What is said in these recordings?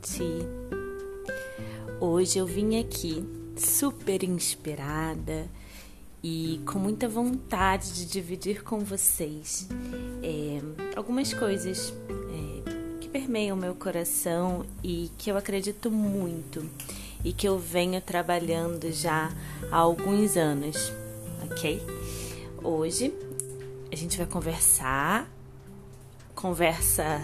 gente! Hoje eu vim aqui super inspirada e com muita vontade de dividir com vocês é, algumas coisas é, que permeiam meu coração e que eu acredito muito e que eu venho trabalhando já há alguns anos, ok? Hoje a gente vai conversar, conversa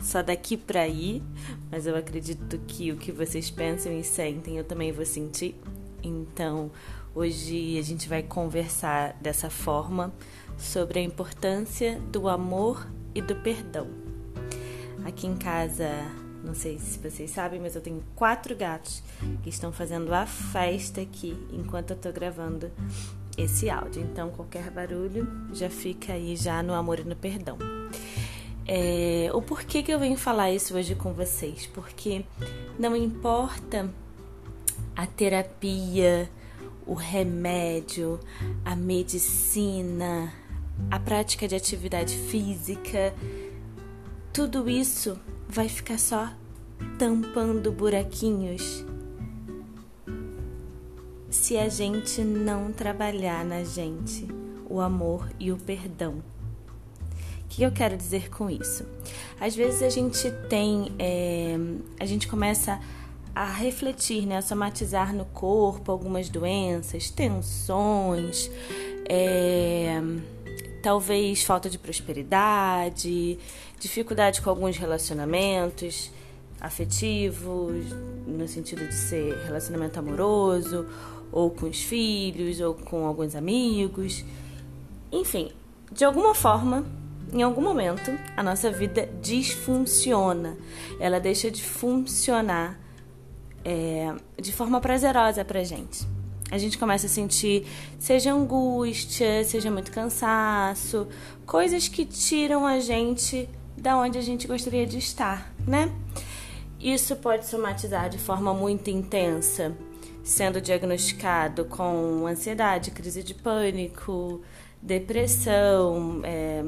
só daqui para aí, mas eu acredito que o que vocês pensam e sentem eu também vou sentir. Então, hoje a gente vai conversar dessa forma sobre a importância do amor e do perdão. Aqui em casa, não sei se vocês sabem, mas eu tenho quatro gatos que estão fazendo a festa aqui enquanto eu tô gravando esse áudio. Então, qualquer barulho já fica aí já no amor e no perdão. É, o porquê que eu venho falar isso hoje com vocês? Porque não importa a terapia, o remédio, a medicina, a prática de atividade física, tudo isso vai ficar só tampando buraquinhos se a gente não trabalhar na gente o amor e o perdão que eu quero dizer com isso? Às vezes a gente tem, é, a gente começa a refletir, né, a somatizar no corpo algumas doenças, tensões, é, talvez falta de prosperidade, dificuldade com alguns relacionamentos afetivos, no sentido de ser relacionamento amoroso, ou com os filhos, ou com alguns amigos. Enfim, de alguma forma em algum momento, a nossa vida disfunciona, ela deixa de funcionar é, de forma prazerosa pra gente. A gente começa a sentir, seja angústia, seja muito cansaço, coisas que tiram a gente da onde a gente gostaria de estar, né? Isso pode somatizar de forma muito intensa, sendo diagnosticado com ansiedade, crise de pânico, depressão, é,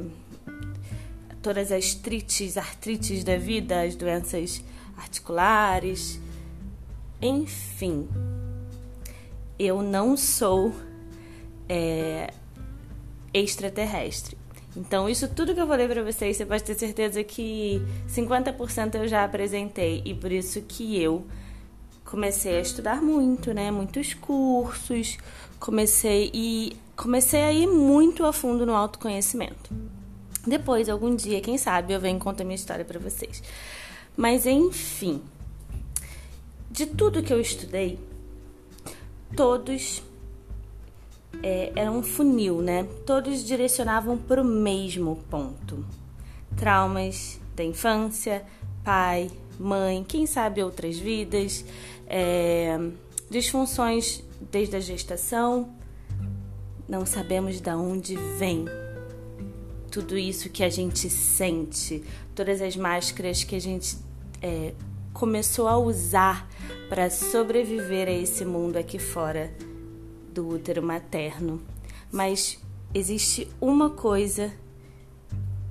todas as trites, artrites da vida, as doenças articulares, enfim. Eu não sou é, extraterrestre. Então, isso tudo que eu falei para vocês, você pode ter certeza que 50% eu já apresentei. E por isso que eu comecei a estudar muito, né? Muitos cursos, comecei e comecei a ir muito a fundo no autoconhecimento. Depois, algum dia, quem sabe, eu venho contar minha história para vocês. Mas enfim, de tudo que eu estudei, todos é, eram um funil, né? Todos direcionavam para o mesmo ponto: traumas da infância, pai, mãe, quem sabe outras vidas, é, disfunções desde a gestação. Não sabemos de onde vem tudo isso que a gente sente, todas as máscaras que a gente é, começou a usar para sobreviver a esse mundo aqui fora do útero materno. Mas existe uma coisa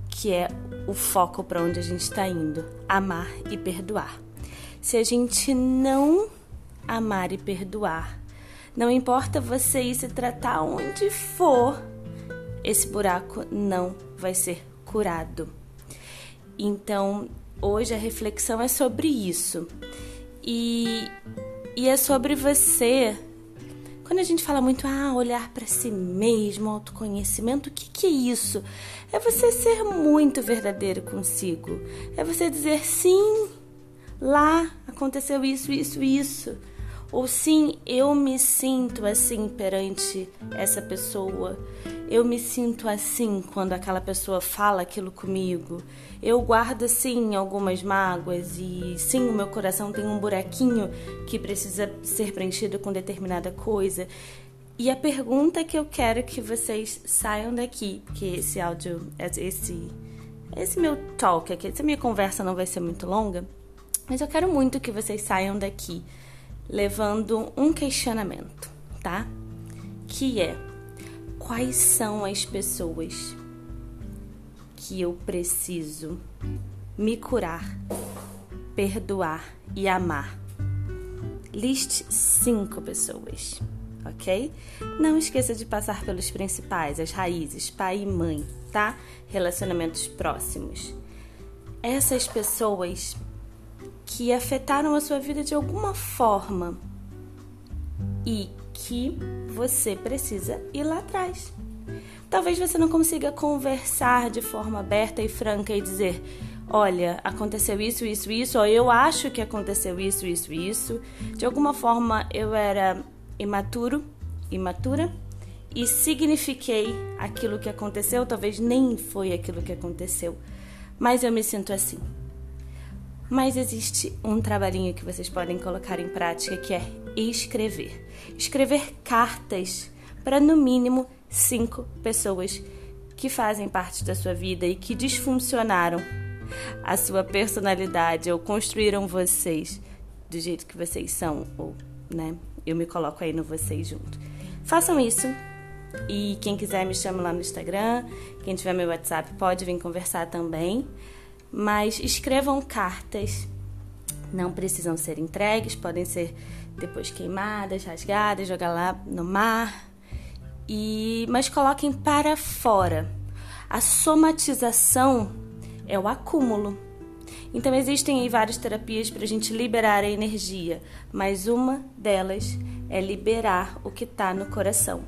que é o foco para onde a gente está indo: amar e perdoar. Se a gente não amar e perdoar, não importa você ir se tratar onde for, esse buraco não vai ser curado. Então, hoje a reflexão é sobre isso. E, e é sobre você. Quando a gente fala muito, ah, olhar para si mesmo, autoconhecimento, o que, que é isso? É você ser muito verdadeiro consigo. É você dizer sim, lá aconteceu isso, isso, isso. Ou sim, eu me sinto assim perante essa pessoa eu me sinto assim quando aquela pessoa fala aquilo comigo. Eu guardo sim algumas mágoas e sim o meu coração tem um buraquinho que precisa ser preenchido com determinada coisa. E a pergunta que eu quero que vocês saiam daqui, porque esse áudio, esse esse meu talk aqui, essa minha conversa não vai ser muito longa, mas eu quero muito que vocês saiam daqui levando um questionamento, tá? Que é quais são as pessoas que eu preciso me curar, perdoar e amar. Liste cinco pessoas, ok? Não esqueça de passar pelos principais, as raízes, pai e mãe, tá? Relacionamentos próximos. Essas pessoas que afetaram a sua vida de alguma forma e que você precisa ir lá atrás. Talvez você não consiga conversar de forma aberta e franca e dizer: olha, aconteceu isso, isso, isso, ou eu acho que aconteceu isso, isso, isso. De alguma forma eu era imaturo, imatura e signifiquei aquilo que aconteceu, talvez nem foi aquilo que aconteceu, mas eu me sinto assim. Mas existe um trabalhinho que vocês podem colocar em prática que é escrever. Escrever cartas para no mínimo cinco pessoas que fazem parte da sua vida e que disfuncionaram a sua personalidade ou construíram vocês do jeito que vocês são, ou, né? Eu me coloco aí no vocês junto. Façam isso. E quem quiser me chama lá no Instagram. Quem tiver meu WhatsApp pode vir conversar também. Mas escrevam cartas. Não precisam ser entregues, podem ser depois queimadas, rasgadas, jogar lá no mar, e mas coloquem para fora. A somatização é o acúmulo. Então existem aí várias terapias para a gente liberar a energia, mas uma delas é liberar o que está no coração.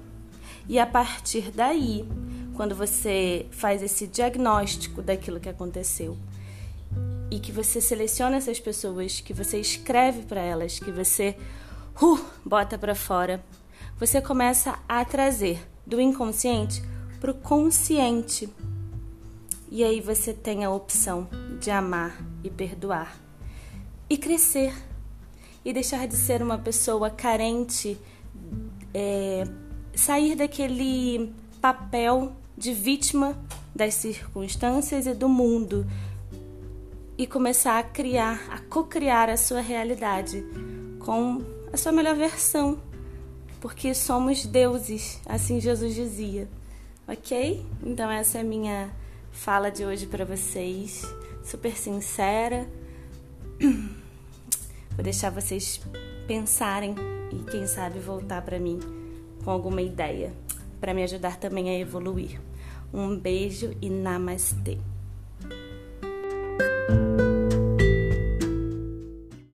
E a partir daí, quando você faz esse diagnóstico daquilo que aconteceu e que você seleciona essas pessoas, que você escreve para elas, que você uh, bota para fora, você começa a trazer do inconsciente para o consciente. E aí você tem a opção de amar e perdoar. E crescer. E deixar de ser uma pessoa carente, é, sair daquele papel de vítima das circunstâncias e do mundo e começar a criar, a co-criar a sua realidade com a sua melhor versão porque somos deuses, assim Jesus dizia. Ok? Então, essa é a minha fala de hoje para vocês, super sincera. Vou deixar vocês pensarem e, quem sabe, voltar para mim com alguma ideia para me ajudar também a evoluir. Um beijo e namastê.